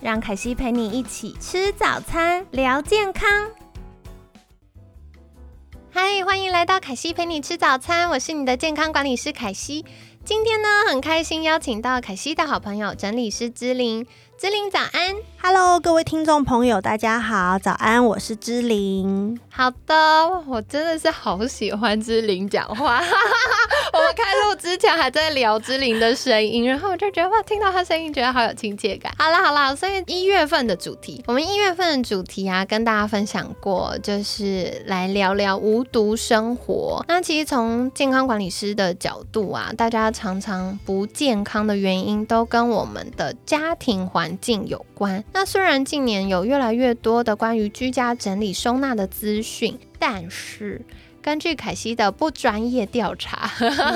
让凯西陪你一起吃早餐，聊健康。嗨，欢迎来到凯西陪你吃早餐，我是你的健康管理师凯西。今天呢，很开心邀请到凯西的好朋友整理师芝玲。芝玲早安，Hello，各位听众朋友，大家好，早安，我是芝玲。好的，我真的是好喜欢芝玲讲话。我们开录之前还在聊芝玲的声音，然后我就觉得哇，听到她声音觉得好有亲切感。好了好了，所以一月份的主题，我们一月份的主题啊，跟大家分享过，就是来聊聊无毒生活。那其实从健康管理师的角度啊，大家常常不健康的原因都跟我们的家庭环。环境有关。那虽然近年有越来越多的关于居家整理收纳的资讯，但是。根据凯西的不专业调查，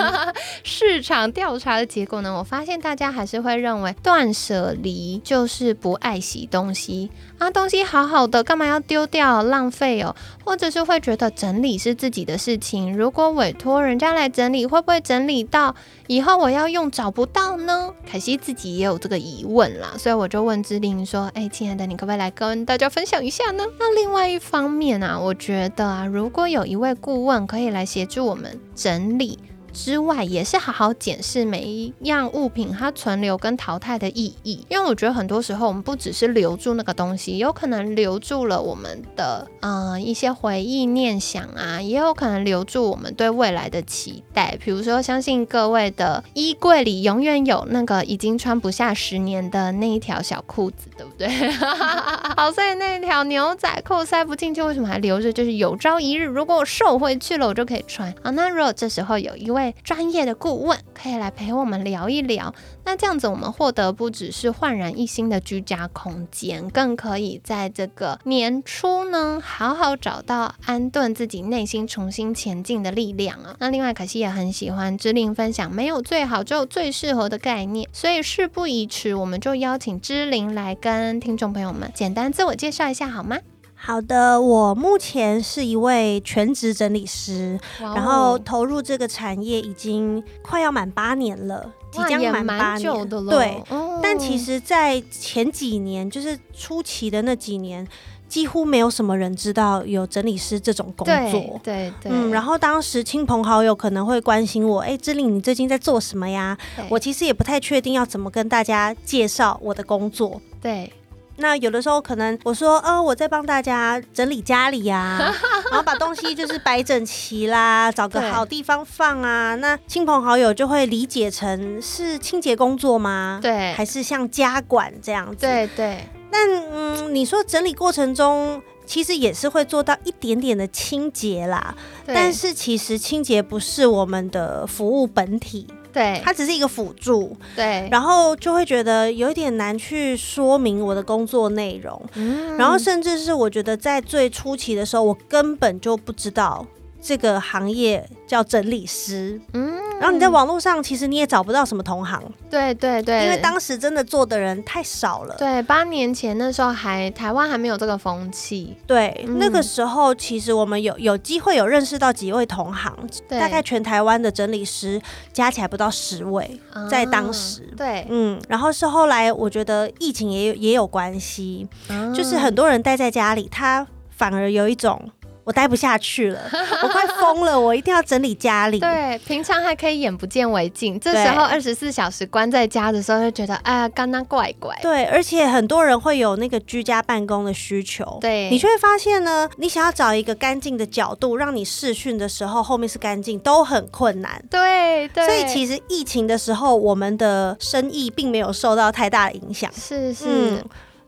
市场调查的结果呢，我发现大家还是会认为断舍离就是不爱洗东西啊，东西好好的，干嘛要丢掉浪费哦？或者是会觉得整理是自己的事情，如果委托人家来整理，会不会整理到以后我要用找不到呢？凯西自己也有这个疑问啦，所以我就问志玲说：“哎，亲爱的，你可不可以来跟大家分享一下呢？”那另外一方面啊，我觉得啊，如果有一位顾问可以来协助我们整理。之外，也是好好检视每一样物品它存留跟淘汰的意义，因为我觉得很多时候我们不只是留住那个东西，有可能留住了我们的嗯一些回忆念想啊，也有可能留住我们对未来的期待。比如说，相信各位的衣柜里永远有那个已经穿不下十年的那一条小裤子，对不对？好，所以那条牛仔裤塞不进去，为什么还留着？就是有朝一日如果我瘦回去了，我就可以穿。好，那如果这时候有一位专业的顾问可以来陪我们聊一聊，那这样子我们获得不只是焕然一新的居家空间，更可以在这个年初呢，好好找到安顿自己内心、重新前进的力量啊。那另外，可惜也很喜欢知玲分享，没有最好，只有最适合的概念。所以事不宜迟，我们就邀请知玲来跟听众朋友们简单自我介绍一下，好吗？好的，我目前是一位全职整理师，然后投入这个产业已经快要满八年了，即将满八年的了。对，但其实，在前几年，就是初期的那几年，几乎没有什么人知道有整理师这种工作。对对，嗯，然后当时亲朋好友可能会关心我，哎，志玲，你最近在做什么呀？我其实也不太确定要怎么跟大家介绍我的工作。对。那有的时候可能我说，呃，我在帮大家整理家里呀，然后把东西就是摆整齐啦，找个好地方放啊。那亲朋好友就会理解成是清洁工作吗？对，还是像家管这样子？对对。但嗯，你说整理过程中其实也是会做到一点点的清洁啦，但是其实清洁不是我们的服务本体。对，它只是一个辅助，对，然后就会觉得有一点难去说明我的工作内容，嗯，然后甚至是我觉得在最初期的时候，我根本就不知道这个行业叫整理师，嗯。然后你在网络上，其实你也找不到什么同行。对对对，因为当时真的做的人太少了。对，八年前那时候还台湾还没有这个风气。对，那个时候其实我们有有机会有认识到几位同行，大概全台湾的整理师加起来不到十位，在当时。对，嗯，然后是后来我觉得疫情也有也有关系，就是很多人待在家里，他反而有一种。我待不下去了，我快疯了，我一定要整理家里。对，平常还可以眼不见为净，这时候二十四小时关在家的时候，就觉得哎呀，刚刚怪怪。对，而且很多人会有那个居家办公的需求。对，你就会发现呢，你想要找一个干净的角度，让你视讯的时候后面是干净，都很困难。对对。所以其实疫情的时候，我们的生意并没有受到太大的影响。是是。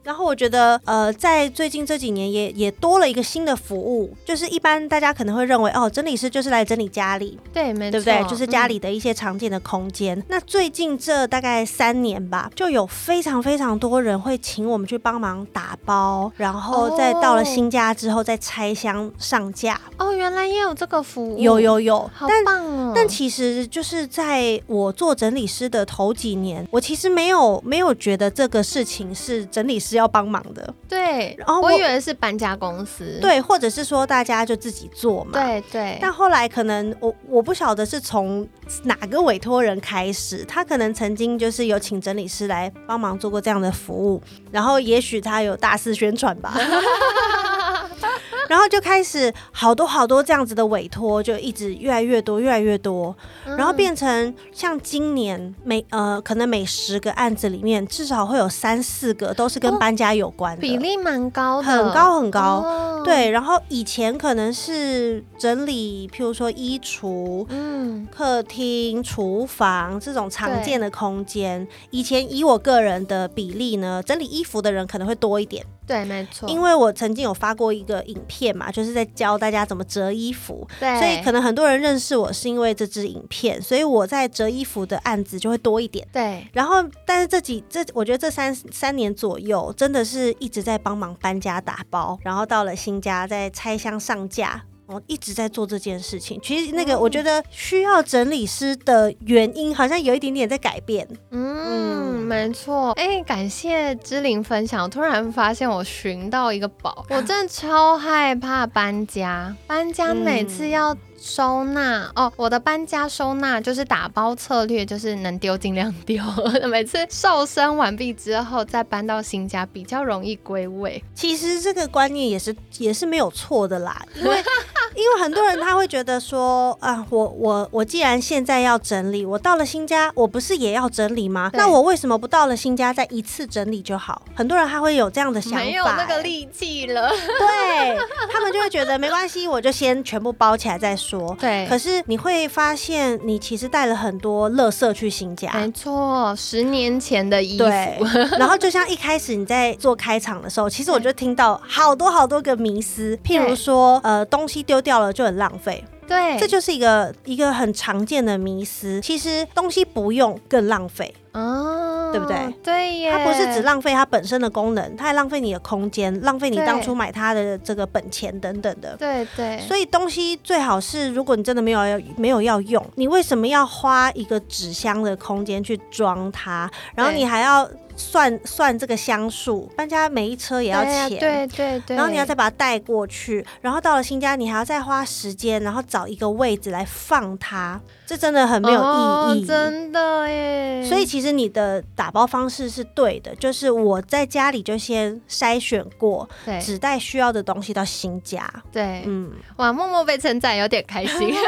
然后我觉得，呃，在最近这几年也也多了一个新的服务，就是一般大家可能会认为，哦，整理师就是来整理家里，对，没错，对不对？就是家嗯里的一些常见的空间。那最近这大概三年吧，就有非常非常多人会请我们去帮忙打包，然后再到了新家之后再拆箱上架。哦，原来也有这个服务，有有有，好棒哦！但其实就是在我做整理师的头几年，我其实没有没有觉得这个事情是整理师要帮忙的，对，然后我我以为是搬家公司，对，或者是说大家就自己做嘛。。对对，但后来可能我我不晓得是从哪个委托人开始，他可能曾经就是有请整理师来帮忙做过这样的服务，然后也许他有大肆宣传吧，然后就开始好多好多这样子的委托，就一直越来越多，越来越多，嗯。然后变成像今年每呃可能每十个案子里面至少会有三四个都是跟哦搬家有关的，比例蛮高的，很高很高。哦，对，然后以前可能是整理，譬如说衣橱、嗯，客厅、厨房这种常见的空间。以前以我个人的比例呢，整理衣服的人可能会多一点，对，没错，因为我曾经有发过一个影片嘛，就是在教大家怎么折衣服。对，所以可能很多人认识我是因为这支影片，所以我在折衣服的案子就会多一点。对，然后，但是这几这，我觉得这三三年左右，真的是一直在帮忙搬家打包，然后到了新家再拆箱上架。我一直在做这件事情。其实那个，我觉得需要整理师的原因，好像有一点点在改变。嗯，没错。哎，感谢芝玲分享，我突然发现我寻到一个宝，我真的超害怕搬家，搬家每次嗯要。收纳哦，我的搬家收纳就是打包策略，就是能丢尽量丢。每次瘦身完毕之后，再搬到新家比较容易归位。其实这个观念也是也是没有错的啦，因为因为很多人他会觉得说啊，我我我既然现在要整理，我到了新家，我不是也要整理吗？那我为什么不到了新家再一次整理就好？很多人他会有这样的想法、没有那个欸力气了。对他们就会觉得没关系，我就先全部包起来再说。对可是你会发现，你其实带了很多垃圾去新家。没错，十年前的衣对服，，然后就像一开始你在做开场的时候，其实我就听到好多好多个迷思，譬如说，呃，东西丢掉了就很浪费，对，这就是一个一个很常见的迷思。其实东西不用更浪费，哦，对不对？对耶，它不是只浪费它本身的功能，它还浪费你的空间，浪费你当初买它的这个本钱等等的。对对，所以东西最好是，如果你真的没有要没有要用，你为什么要花一个纸箱的空间去装它？然后你还要算算这个箱数，搬家每一车也要钱。对对对，然后你要再把它带过去，然后到了新家，你还要再花时间，然后找一个位置来放它，这真的很没有意义。哦真的耶。所以其实你的打包方式是对的，就是我在家里就先筛选过，对只带需要的东西到新家。对，嗯，哇，默默被称赞，有点开心。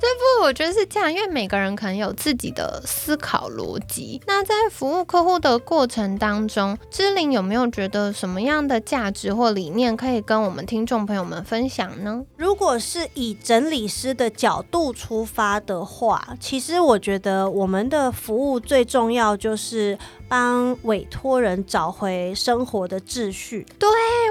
对不？我觉得是这样，因为每个人可能有自己的思考逻辑。那在服务客户的过程当中，芝玲有没有觉得什么样的价值或理念可以跟我们听众朋友们分享呢？如果是以整理师的角度出发的话，其实我觉得我们的服务最重要就是帮委托人找回生活的秩序。对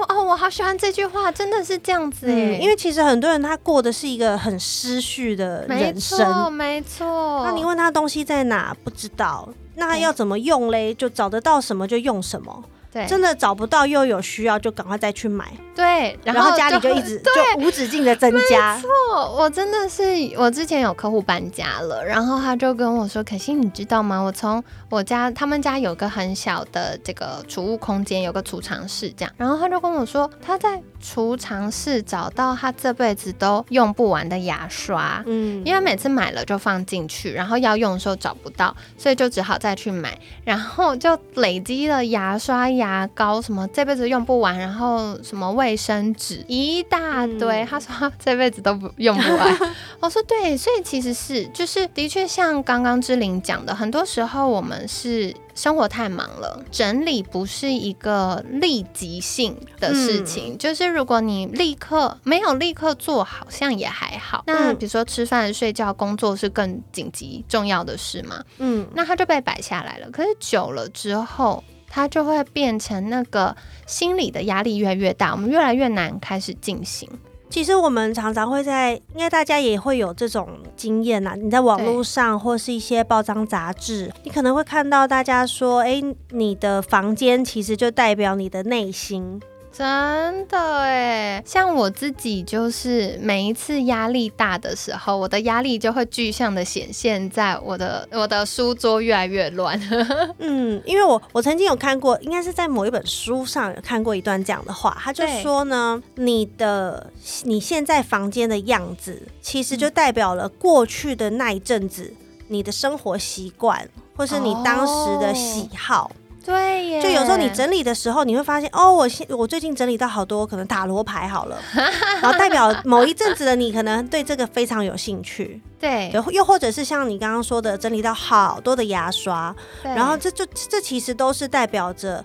哦，我好喜欢这句话，真的是这样子哎、嗯，因为其实很多人他过的是一个很失序的没人生。错没错。那你问他东西在哪，不知道，那要怎么用嘞？就找得到什么就用什么，对真的找不到又有需要就赶快再去买，对，然后家里就就一直 就无止境的增加。没错我真的是，我之前有客户搬家了，然后他就跟我说：“可心你知道吗？我从我家他们家有个很小的这个储物空间，有个储藏室这样。然后他就跟我说，他在储藏室找到他这辈子都用不完的牙刷。”嗯，因为每次买了就放进去，然后要用的时候找不到，所以就只好再去买，然后就累积了牙刷、牙膏什么这辈子用不完，然后什么卫生纸一大堆。嗯他说他这辈子都不用不完，我说对，所以其实是就是的确像刚刚志玲讲的，很多时候我们是。生活太忙了，整理不是一个立即性的事情。就是如果你立刻没有立刻做，好像也还好。那嗯比如说吃饭、睡觉、工作是更紧急重要的事嘛，嗯，那它就被摆下来了。可是久了之后。它就会变成那个心理的压力越来越大，我们越来越难开始进行。其实我们常常会在，应该大家也会有这种经验呐。你在网络上或是一些报章杂志，你可能会看到大家说：“哎，你的房间其实就代表你的内心。”真的哎，像我自己就是每一次压力大的时候，我的压力就会具象的显现在我的我的书桌越来越乱。嗯，因为我我曾经有看过，应该是在某一本书上有看过一段这样的话，他就说呢，你的你现在房间的样子，其实就代表了过去的那一阵子你的生活习惯，或是你当时的喜好。对耶，就有时候你整理的时候，你会发现哦，我现我最近整理到好多可能塔罗牌好了，然后代表某一阵子的你可能对这个非常有兴趣。对，又或者是像你刚刚说的，整理到好多的牙刷，然后这就这其实都是代表着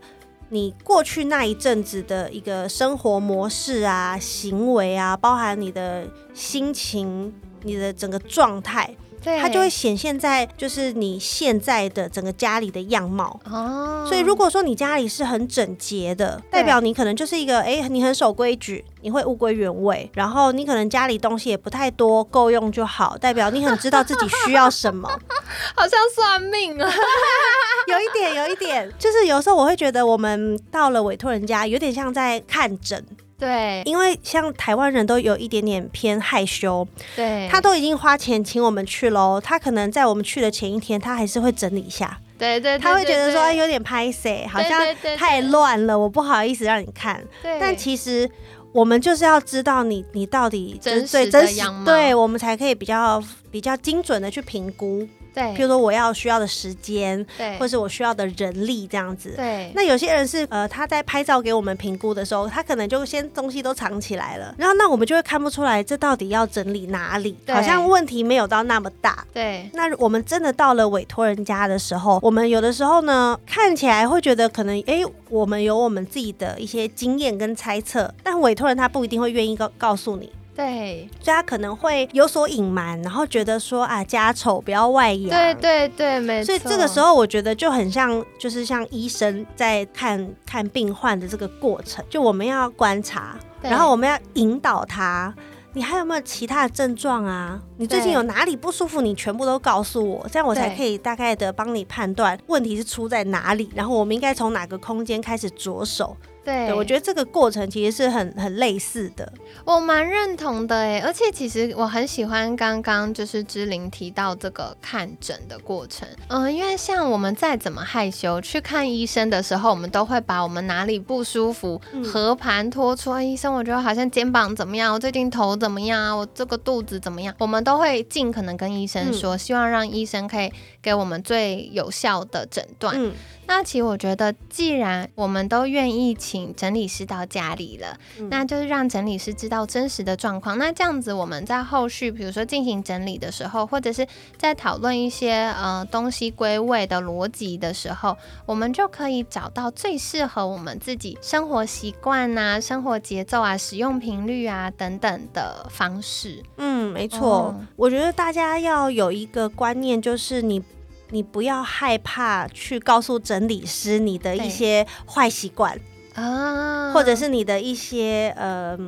你过去那一阵子的一个生活模式啊、行为啊，包含你的心情、你的整个状态。它就会显现在就是你现在的整个家里的样貌。哦，所以如果说你家里是很整洁的，代表你可能就是一个哎，你很守规矩，你会物归原位，然后你可能家里东西也不太多，够用就好，代表你很知道自己需要什么，好像算命啊，有一点，有一点，就是有时候我会觉得我们到了委托人家，有点像在看诊。对，因为像台湾人都有一点点偏害羞，对，他都已经花钱请我们去喽，他可能在我们去的前一天，他还是会整理一下，对对，他会觉得说有点拍摄，好像太乱了，我不好意思让你看，但其实我们就是要知道你你到底真实真实，对我们才可以比较比较精准的去评估。对，比如说我要需要的时间，对，或是我需要的人力这样子。对，那有些人是呃，他在拍照给我们评估的时候，他可能就先东西都藏起来了，然后那我们就会看不出来这到底要整理哪里，好像问题没有到那么大。对，那我们真的到了委托人家的时候，我们有的时候呢，看起来会觉得可能哎，我们有我们自己的一些经验跟猜测，但委托人他不一定会愿意告告诉你。对，所以他可能会有所隐瞒，然后觉得说啊，家丑不要外扬。对对对，没错。所以这个时候，我觉得就很像，就是像医生在看看病患的这个过程，就我们要观察，然后我们要引导他，你还有没有其他的症状啊？你最近有哪里不舒服？你全部都告诉我，这样我才可以大概的帮你判断问题是出在哪里，然后我们应该从哪个空间开始着手。对，我觉得这个过程其实是很很类似的，我蛮认同的哎，而且其实我很喜欢刚刚就是芝玲提到这个看诊的过程，嗯，因为像我们再怎么害羞去看医生的时候，我们都会把我们哪里不舒服和盘托出，医生，我觉得好像肩膀怎么样，我最近头怎么样啊，我这个肚子怎么样，我们都会尽可能跟医生说，希望让医生可以给我们最有效的诊断。嗯。那其实我觉得，既然我们都愿意请整理师到家里了，那就是让整理师知道真实的状况。那这样子，我们在后续，比如说进行整理的时候，或者是在讨论一些呃东西归位的逻辑的时候，我们就可以找到最适合我们自己生活习惯啊、生活节奏啊、使用频率啊等等的方式。嗯，没错。我觉得大家要有一个观念，就是你。你不要害怕去告诉整理师你的一些坏习惯啊，或者是你的一些呃，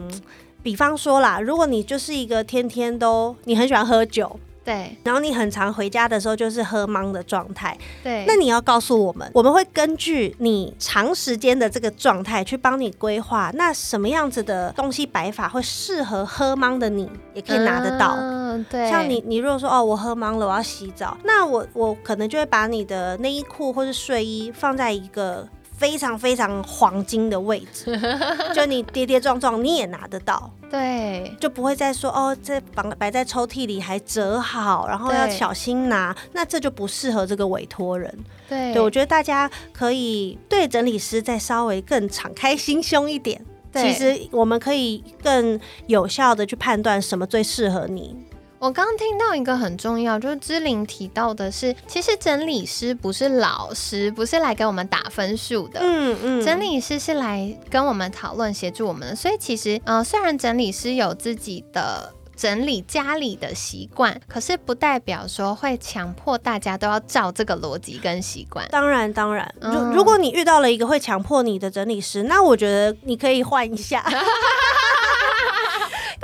比方说啦，如果你就是一个天天都你很喜欢喝酒。对，然后你很常回家的时候就是喝懵的状态。对，那你要告诉我们，我们会根据你长时间的这个状态去帮你规划，那什么样子的东西摆法会适合喝懵的你，也可以拿得到。嗯，对。像你，你如果说哦，我喝懵了，我要洗澡，那我我可能就会把你的内衣裤或是睡衣放在一个。非常非常黄金的位置，就你跌跌撞撞你也拿得到，对，就不会再说哦，这绑摆在抽屉里还折好，然后要小心拿，那这就不适合这个委托人。对，对我觉得大家可以对整理师再稍微更敞开心胸一点，其实我们可以更有效的去判断什么最适合你。我刚刚听到一个很重要，就是芝玲提到的是，其实整理师不是老师，不是来给我们打分数的。嗯嗯，整理师是来跟我们讨论、协助我们的。所以其实，呃，虽然整理师有自己的。整理家里的习惯，可是不代表说会强迫大家都要照这个逻辑跟习惯。当然，当然，如、嗯如果你遇到了一个会强迫你的整理师，那我觉得你可以换一下。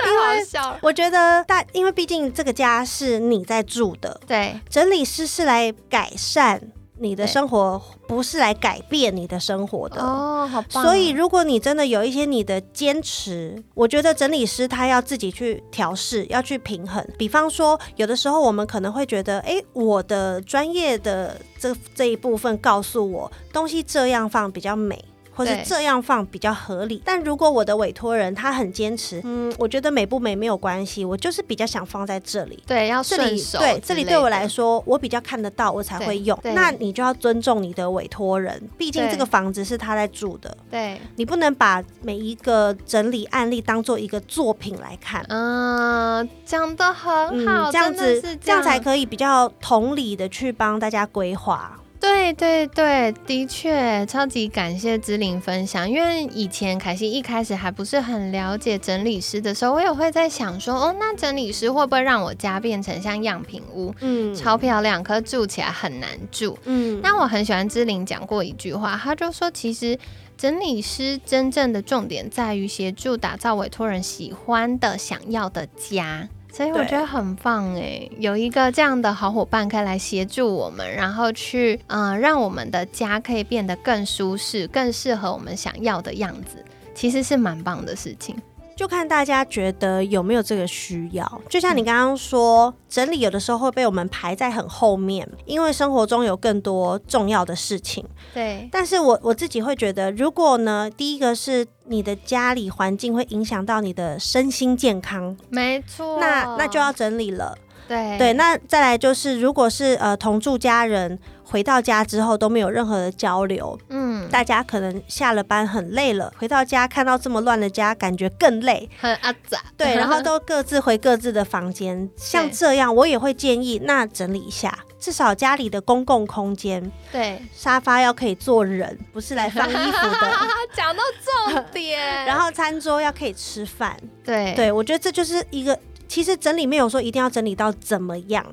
太好笑。我觉得大，因为毕竟这个家是你在住的，对整理师是来改善你的生活，不是来改变你的生活的。哦，好。所以，如果你真的有一些你的坚持，我觉得整理师他要自己去调试，要去平衡。比方说，有的时候我们可能会觉得，诶，我的专业的这这一部分告诉我，东西这样放比较美。或是这样放比较合理，但如果我的委托人他很坚持，嗯，我觉得美不美没有关系，我就是比较想放在这里，对要顺手对这里对我来说，我比较看得到，我才会用。那你就要尊重你的委托人，毕竟这个房子是他在住的，对，你不能把每一个整理案例当做一个作品来看。嗯，讲的很好，这样子这样。才可以比较同理的去帮大家规划。对对对，的确，超级感谢芝玲分享。因为以前凯西一开始还不是很了解整理师的时候，我也会在想说，哦，那整理师会不会让我家变成像样品屋，嗯超漂亮，可住起来很难住？嗯那我很喜欢芝玲讲过一句话，他就说，其实整理师真正的重点在于协助打造委托人喜欢的、想要的家。所以我觉得很棒哎，有一个这样的好伙伴可以来协助我们，然后去嗯、呃让我们的家可以变得更舒适、更适合我们想要的样子，其实是蛮棒的事情。就看大家觉得有没有这个需要。就像你刚刚说，整理有的时候会被我们排在很后面，因为生活中有更多重要的事情。对但是我我自己会觉得，如果呢，第一个是你的家里环境会影响到你的身心健康，没错，那那就要整理了。对对，那再来就是，如果是呃同住家人回到家之后都没有任何的交流，嗯，大家可能下了班很累了，回到家看到这么乱的家，感觉更累。很阿杂，对，然后都各自回各自的房间。像这样，我也会建议，那整理一下，至少家里的公共空间，对，沙发要可以坐人，不是来放衣服的。讲到重点，然后餐桌要可以吃饭。对对，我觉得这就是一个，其实整理没有说一定要整理到怎么样，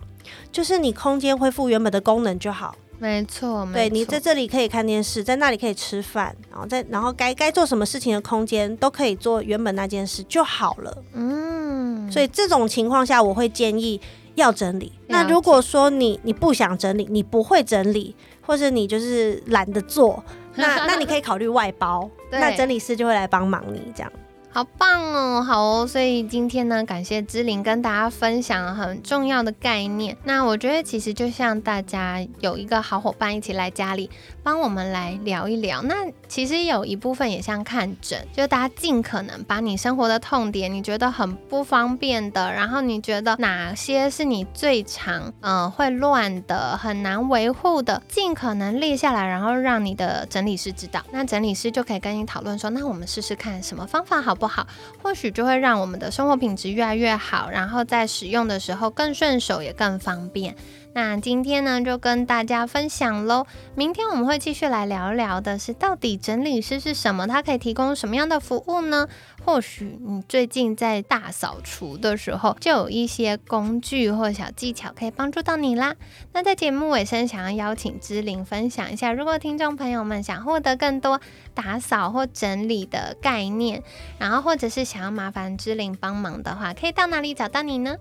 就是你空间恢复原本的功能就好。没错，没错对你在这里可以看电视，在那里可以吃饭，然后在然后该该做什么事情的空间都可以做原本那件事就好了。嗯，所以这种情况下，我会建议要整理。那如果说你你不想整理，你不会整理，或是你就是懒得做，那 那你可以考虑外包，那整理师就会来帮忙你这样。好棒哦，好哦，所以今天呢，感谢芝玲跟大家分享很重要的概念。那我觉得其实就像大家有一个好伙伴一起来家里帮我们来聊一聊，那其实有一部分也像看诊，就大家尽可能把你生活的痛点，你觉得很不方便的，然后你觉得哪些是你最常嗯、会乱的、很难维护的，尽可能列下来，然后让你的整理师知道，那整理师就可以跟你讨论说，那我们试试看什么方法好不不好？或许就会让我们的生活品质越来越好，然后在使用的时候更顺手也更方便。那今天呢，就跟大家分享喽。明天我们会继续来聊聊的是，到底整理师是什么？它可以提供什么样的服务呢？或许你最近在大扫除的时候，就有一些工具或小技巧可以帮助到你啦。那在节目尾声，想要邀请芝玲分享一下，如果听众朋友们想获得更多打扫或整理的概念，然后或者是想要麻烦芝玲帮忙的话，可以到哪里找到你呢？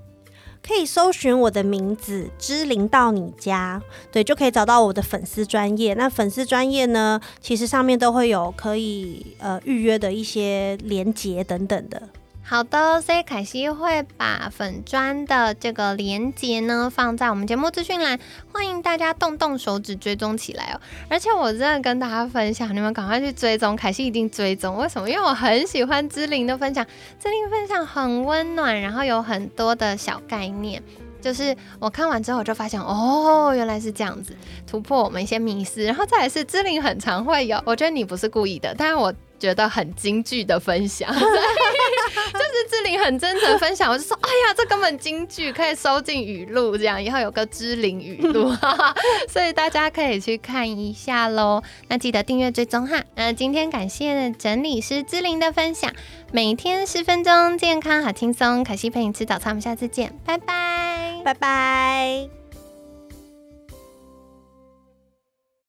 可以搜寻我的名字“知灵到你家”，对，就可以找到我的粉丝专业。那粉丝专业呢，其实上面都会有可以呃预约的一些连接等等的。好的，所以凯西会把粉砖的这个连接呢放在我们节目资讯栏，欢迎大家动动手指追踪起来哦。而且我真的跟大家分享，你们赶快去追踪，凯西一定追踪。为什么？因为我很喜欢芝玲的分享，芝玲分享很温暖，然后有很多的小概念。就是我看完之后，我就发现哦，原来是这样子，突破我们一些迷思。然后再来是芝玲很常会有，我觉得你不是故意的，但是我觉得很京剧的分享，就是志玲很真诚分享，我就说，哎呀，这根本京剧可以收进语录，这样以后有个志玲语录，所以大家可以去看一下喽。那记得订阅追踪哈。那今天感谢整理师志玲的分享，每天十分钟，健康好轻松。可惜陪你吃早餐，我们下次见，拜拜，拜拜。